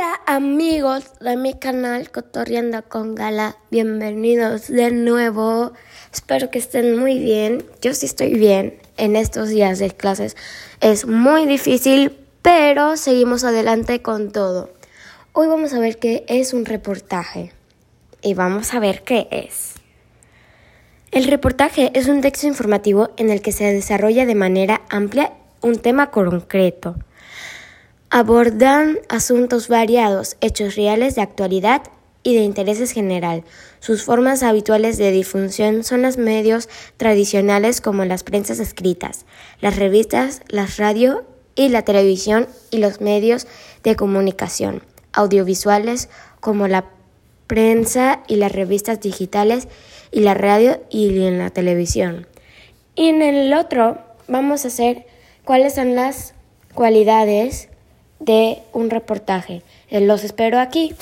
Hola amigos de mi canal Cotorreando con Gala, bienvenidos de nuevo. Espero que estén muy bien. Yo sí estoy bien en estos días de clases. Es muy difícil, pero seguimos adelante con todo. Hoy vamos a ver qué es un reportaje y vamos a ver qué es. El reportaje es un texto informativo en el que se desarrolla de manera amplia un tema concreto. Abordan asuntos variados, hechos reales de actualidad y de intereses general. Sus formas habituales de difusión son los medios tradicionales como las prensas escritas, las revistas, las radio y la televisión y los medios de comunicación audiovisuales como la prensa y las revistas digitales y la radio y en la televisión. Y en el otro vamos a hacer cuáles son las cualidades de un reportaje. Los espero aquí.